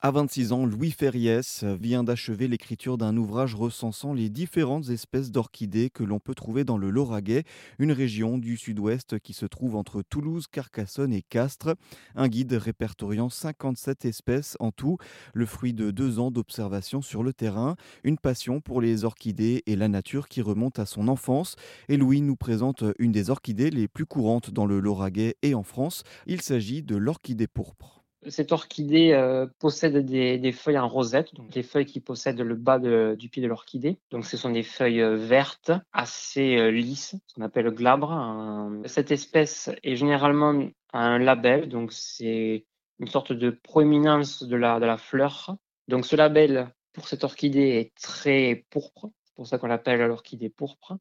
À 26 ans, Louis Ferriès vient d'achever l'écriture d'un ouvrage recensant les différentes espèces d'orchidées que l'on peut trouver dans le Lauragais, une région du sud-ouest qui se trouve entre Toulouse, Carcassonne et Castres. Un guide répertoriant 57 espèces en tout, le fruit de deux ans d'observation sur le terrain, une passion pour les orchidées et la nature qui remonte à son enfance. Et Louis nous présente une des orchidées les plus courantes dans le Lauragais et en France. Il s'agit de l'orchidée pourpre. Cette orchidée euh, possède des, feuilles en rosette, donc les feuilles qui possèdent le bas du pied de l'orchidée. Donc ce sont des feuilles euh, vertes, assez euh, lisses, ce qu'on appelle glabre. Cette espèce est généralement un label, donc c'est une sorte de proéminence de la, fleur. Donc ce label pour cette orchidée est très pourpre, c'est pour ça qu'on l'appelle l'orchidée pourpre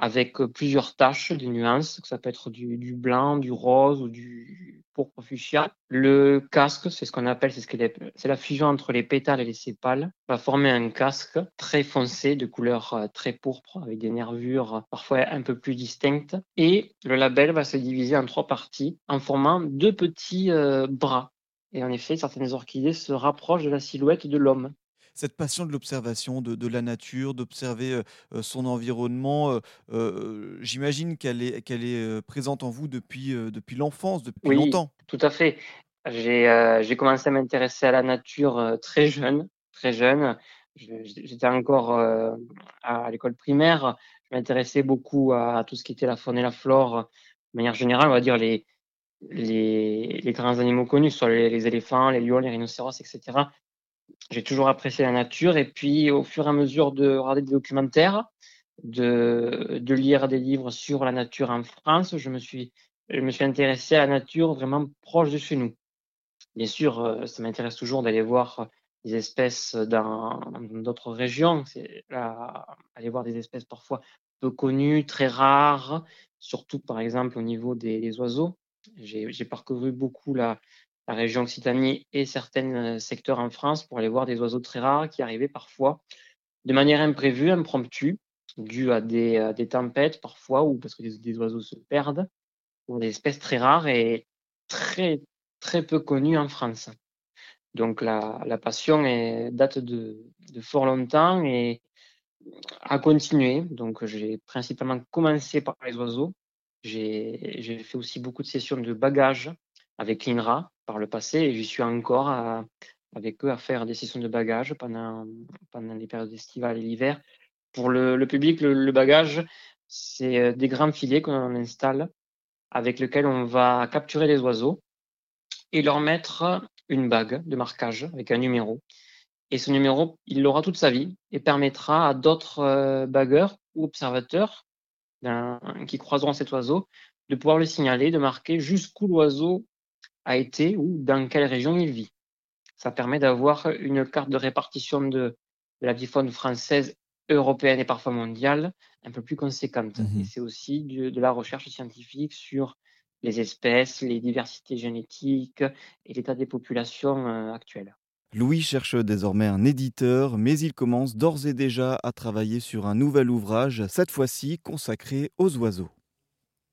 avec plusieurs taches, des nuances, ça peut être du, blanc, du rose ou du fuchsia. Le casque, c'est ce qu'on appelle, c'est ce c'est la fusion entre les pétales et les sépales, va former un casque très foncé, de couleur très pourpre, avec des nervures parfois un peu plus distinctes. Et le label va se diviser en trois parties, en formant deux petits euh, bras. Et en effet, certaines orchidées se rapprochent de la silhouette de l'homme cette passion de l'observation de, la nature, d'observer son environnement, j'imagine qu'elle est, qu'elle est présente en vous depuis, depuis l'enfance, depuis oui, longtemps. Tout à fait. J'ai commencé à m'intéresser à la nature très jeune, très jeune. J'étais encore à l'école primaire. Je m'intéressais beaucoup à, tout ce qui était la faune et la flore. De manière générale, on va dire les, les, les grands animaux connus, soit les, les, éléphants, les lions, les rhinocéros, etc j'ai toujours apprécié la nature. Et puis, au fur et à mesure de regarder des documentaires, de, lire des livres sur la nature en France, je me suis, je intéressé à la nature vraiment proche de chez nous. Bien sûr, euh, ça m'intéresse toujours d'aller voir des espèces dans d'autres régions. C'est aller voir des espèces parfois peu connues, très rares, surtout par exemple au niveau des oiseaux. J'ai parcouru beaucoup la, la région Occitanie et certains euh, secteurs en France pour aller voir des oiseaux très rares qui arrivaient parfois de manière imprévue, impromptue, due à des, tempêtes parfois ou parce que des, oiseaux se perdent, ou des espèces très rares et très, très peu connues en France. Donc la, passion date de, de fort longtemps et a continué. Donc j'ai principalement commencé par les oiseaux. J'ai fait aussi beaucoup de sessions de bagages avec l'INRA par le passé et j'y suis encore avec eux à faire des sessions de bagages pendant, les périodes estivales et l'hiver. Pour le, le public, le, bagage, c'est euh, des grands filets qu'on installe avec lesquels on va capturer les oiseaux et leur mettre une bague de marquage avec un numéro. Et ce numéro, il l'aura toute sa vie et permettra à d'autres euh, bagueurs ou observateurs qui croiseront cet oiseau de pouvoir le signaler, de marquer jusqu'où l'oiseau a été ou dans quelle région il vit. Ça permet d'avoir une carte de répartition de, la faune française, européenne et parfois mondiale un peu plus conséquente. Mmh et c'est aussi de, la recherche scientifique sur les espèces, les diversités génétiques et l'état des populations euh, actuelles. Louis cherche désormais un éditeur, mais il commence d'ores et déjà à travailler sur un nouvel ouvrage, cette fois-ci consacré aux oiseaux.